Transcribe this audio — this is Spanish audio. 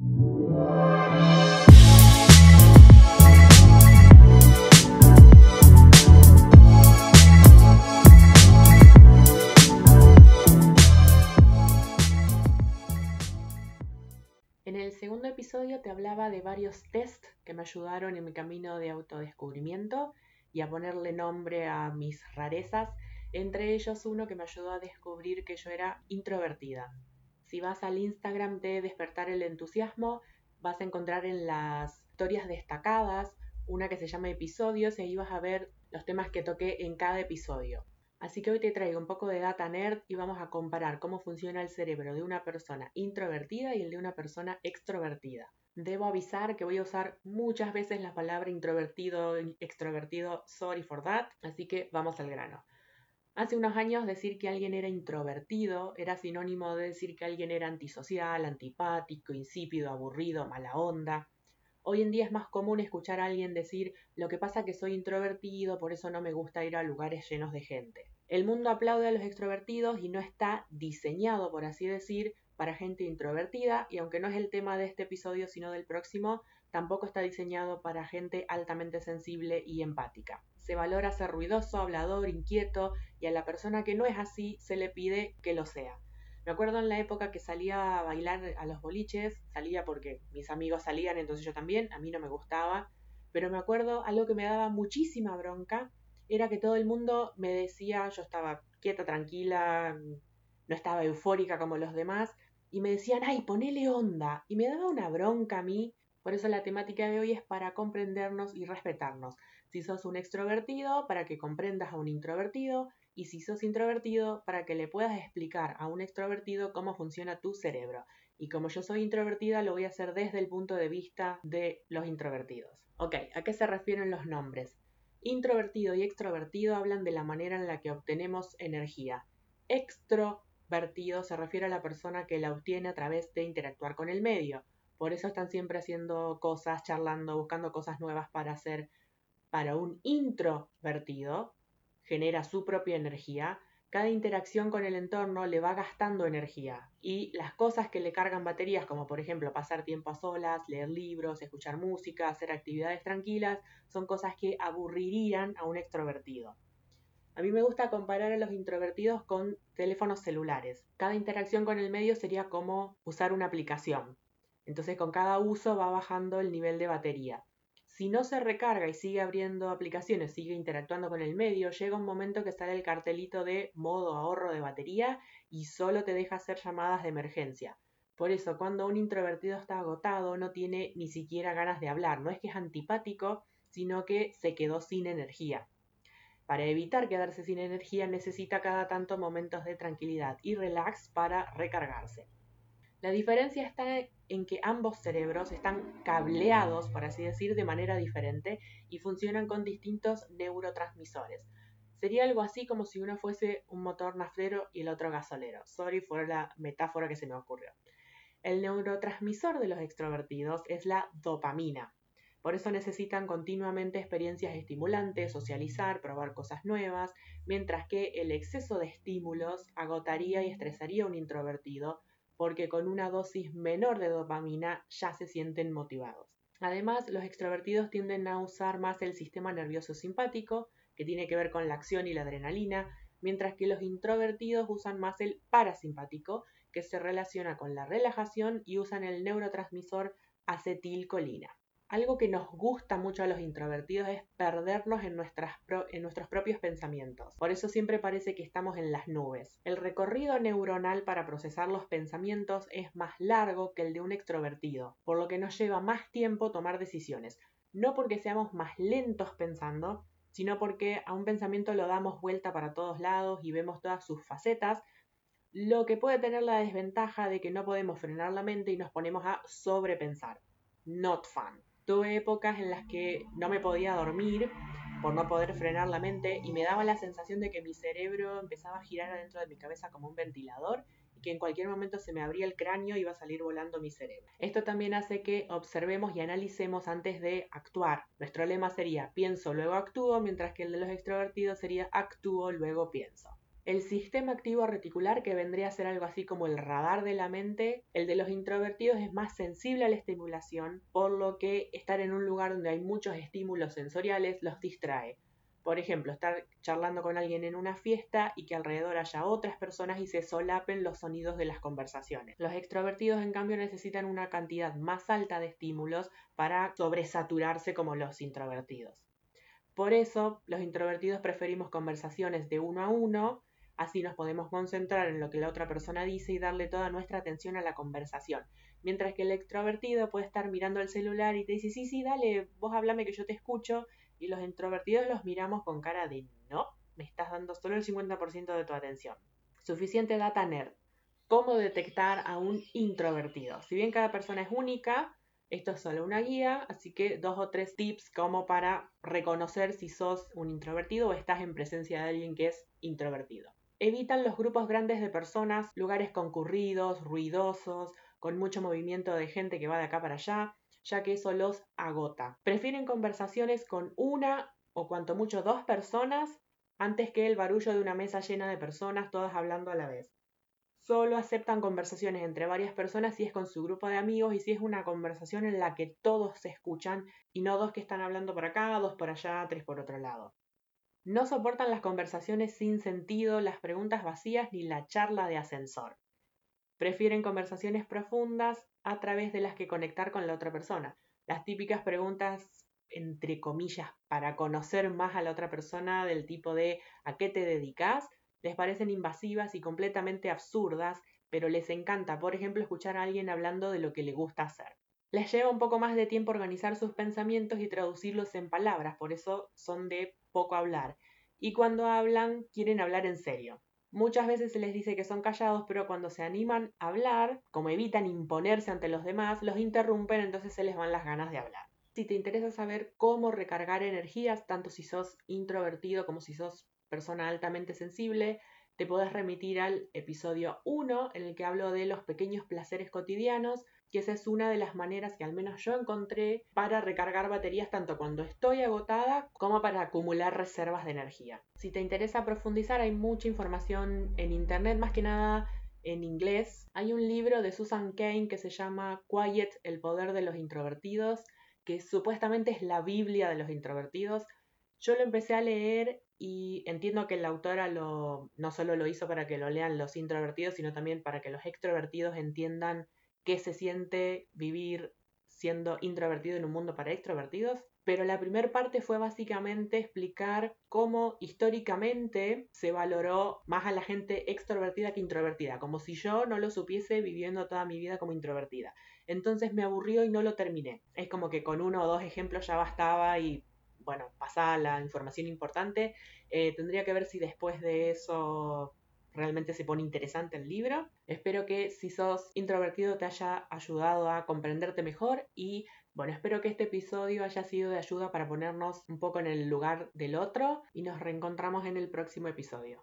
En el segundo episodio te hablaba de varios test que me ayudaron en mi camino de autodescubrimiento y a ponerle nombre a mis rarezas, entre ellos uno que me ayudó a descubrir que yo era introvertida. Si vas al Instagram de Despertar el Entusiasmo, vas a encontrar en las historias destacadas una que se llama episodios y ahí vas a ver los temas que toqué en cada episodio. Así que hoy te traigo un poco de data nerd y vamos a comparar cómo funciona el cerebro de una persona introvertida y el de una persona extrovertida. Debo avisar que voy a usar muchas veces la palabra introvertido, extrovertido, sorry for that, así que vamos al grano. Hace unos años decir que alguien era introvertido era sinónimo de decir que alguien era antisocial, antipático, insípido, aburrido, mala onda. Hoy en día es más común escuchar a alguien decir lo que pasa que soy introvertido, por eso no me gusta ir a lugares llenos de gente. El mundo aplaude a los extrovertidos y no está diseñado, por así decir, para gente introvertida y aunque no es el tema de este episodio sino del próximo, tampoco está diseñado para gente altamente sensible y empática. Se valora ser ruidoso, hablador, inquieto y a la persona que no es así se le pide que lo sea. Me acuerdo en la época que salía a bailar a los boliches, salía porque mis amigos salían, entonces yo también, a mí no me gustaba, pero me acuerdo algo que me daba muchísima bronca, era que todo el mundo me decía, yo estaba quieta, tranquila, no estaba eufórica como los demás, y me decían, ay, ponele onda, y me daba una bronca a mí, por eso la temática de hoy es para comprendernos y respetarnos. Si sos un extrovertido, para que comprendas a un introvertido, y si sos introvertido, para que le puedas explicar a un extrovertido cómo funciona tu cerebro. Y como yo soy introvertida, lo voy a hacer desde el punto de vista de los introvertidos. Ok, ¿a qué se refieren los nombres? Introvertido y extrovertido hablan de la manera en la que obtenemos energía. Extrovertido se refiere a la persona que la obtiene a través de interactuar con el medio. Por eso están siempre haciendo cosas, charlando, buscando cosas nuevas para hacer. Para un introvertido, genera su propia energía, cada interacción con el entorno le va gastando energía y las cosas que le cargan baterías, como por ejemplo pasar tiempo a solas, leer libros, escuchar música, hacer actividades tranquilas, son cosas que aburrirían a un extrovertido. A mí me gusta comparar a los introvertidos con teléfonos celulares. Cada interacción con el medio sería como usar una aplicación. Entonces con cada uso va bajando el nivel de batería. Si no se recarga y sigue abriendo aplicaciones, sigue interactuando con el medio, llega un momento que sale el cartelito de modo ahorro de batería y solo te deja hacer llamadas de emergencia. Por eso, cuando un introvertido está agotado, no tiene ni siquiera ganas de hablar. No es que es antipático, sino que se quedó sin energía. Para evitar quedarse sin energía necesita cada tanto momentos de tranquilidad y relax para recargarse. La diferencia está en que ambos cerebros están cableados, por así decir, de manera diferente y funcionan con distintos neurotransmisores. Sería algo así como si uno fuese un motor naftero y el otro gasolero. Sorry fue la metáfora que se me ocurrió. El neurotransmisor de los extrovertidos es la dopamina. Por eso necesitan continuamente experiencias estimulantes, socializar, probar cosas nuevas, mientras que el exceso de estímulos agotaría y estresaría a un introvertido porque con una dosis menor de dopamina ya se sienten motivados. Además, los extrovertidos tienden a usar más el sistema nervioso simpático, que tiene que ver con la acción y la adrenalina, mientras que los introvertidos usan más el parasimpático, que se relaciona con la relajación y usan el neurotransmisor acetilcolina. Algo que nos gusta mucho a los introvertidos es perdernos en, en, nuestros propios pensamientos. Por eso siempre parece que estamos en las nubes. El recorrido neuronal para procesar los pensamientos es más largo que el de un extrovertido, por lo que nos lleva más tiempo tomar decisiones. No porque seamos más lentos pensando, sino porque a un pensamiento lo damos vuelta para todos lados y vemos todas sus facetas, lo que puede tener la desventaja de que no podemos frenar la mente y nos ponemos a sobrepensar. Not fun. Tuve épocas en las que no me podía dormir por no poder frenar la mente y me daba la sensación de que mi cerebro empezaba a girar adentro de mi cabeza como un ventilador y que en cualquier momento se me abría el cráneo y iba a salir volando mi cerebro. Esto también hace que observemos y analicemos antes de actuar. Nuestro lema sería pienso, luego actúo, mientras que el de los extrovertidos sería actúo, luego pienso. El sistema activo reticular, que vendría a ser algo así como el radar de la mente, el de los introvertidos es más sensible a la estimulación, por lo que estar en un lugar donde hay muchos estímulos sensoriales los distrae. Por ejemplo, estar charlando con alguien en una fiesta y que alrededor haya otras personas y se solapen los sonidos de las conversaciones. Los extrovertidos, en cambio, necesitan una cantidad más alta de estímulos para sobresaturarse como los introvertidos. Por eso, los introvertidos preferimos conversaciones de uno a uno, así nos podemos concentrar en lo que la otra persona dice y darle toda nuestra atención a la conversación. Mientras que el extrovertido puede estar mirando el celular y te dice, sí, sí, dale, vos hablame que yo te escucho, y los introvertidos los miramos con cara de no, me estás dando solo el 50% de tu atención. Suficiente data nerd. ¿Cómo detectar a un introvertido? Si bien cada persona es única, esto es solo una guía, así que dos o tres tips como para reconocer si sos un introvertido o estás en presencia de alguien que es introvertido. Evitan los grupos grandes de personas, lugares concurridos, ruidosos, con mucho movimiento de gente que va de acá para allá ya que eso los agota. Prefieren conversaciones con una o cuanto mucho dos personas antes que el barullo de una mesa llena de personas todas hablando a la vez. Solo aceptan conversaciones entre varias personas si es con su grupo de amigos y si es una conversación en la que todos se escuchan y no dos que están hablando por acá, dos por allá, tres por otro lado. No soportan las conversaciones sin sentido, las preguntas vacías ni la charla de ascensor. Prefieren conversaciones profundas a través de las que conectar con la otra persona. Las típicas preguntas, entre comillas, para conocer más a la otra persona del tipo de ¿a qué te dedicas? les parecen invasivas y completamente absurdas, pero les encanta, por ejemplo, escuchar a alguien hablando de lo que le gusta hacer. Les lleva un poco más de tiempo organizar sus pensamientos y traducirlos en palabras, por eso son de poco hablar. Y cuando hablan, quieren hablar en serio. Muchas veces se les dice que son callados, pero cuando se animan a hablar, como evitan imponerse ante los demás, los interrumpen, entonces se les van las ganas de hablar. Si te interesa saber cómo recargar energías, tanto si sos introvertido como si sos persona altamente sensible, te podés remitir al episodio 1 en el que hablo de los pequeños placeres cotidianos, que esa es una de las maneras que al menos yo encontré para recargar baterías tanto cuando estoy agotada como para acumular reservas de energía. Si te interesa profundizar, hay mucha información en internet, más que nada en inglés. Hay un libro de Susan Kane que se llama Quiet, el poder de los introvertidos, que supuestamente es la Biblia de los introvertidos. Yo lo empecé a leer y entiendo que la autora no solo lo hizo para que lo lean los introvertidos, sino también para que los extrovertidos entiendan qué se siente vivir siendo introvertido en un mundo para extrovertidos. Pero la primera parte fue básicamente explicar cómo históricamente se valoró más a la gente extrovertida que introvertida, como si yo no lo supiese viviendo toda mi vida como introvertida. Entonces me aburrió y no lo terminé. Es como que con uno o dos ejemplos ya bastaba y bueno, pasada la información importante. Eh, tendría que ver si después de eso realmente se pone interesante el libro. Espero que si sos introvertido te haya ayudado a comprenderte mejor y bueno, espero que este episodio haya sido de ayuda para ponernos un poco en el lugar del otro y nos reencontramos en el próximo episodio.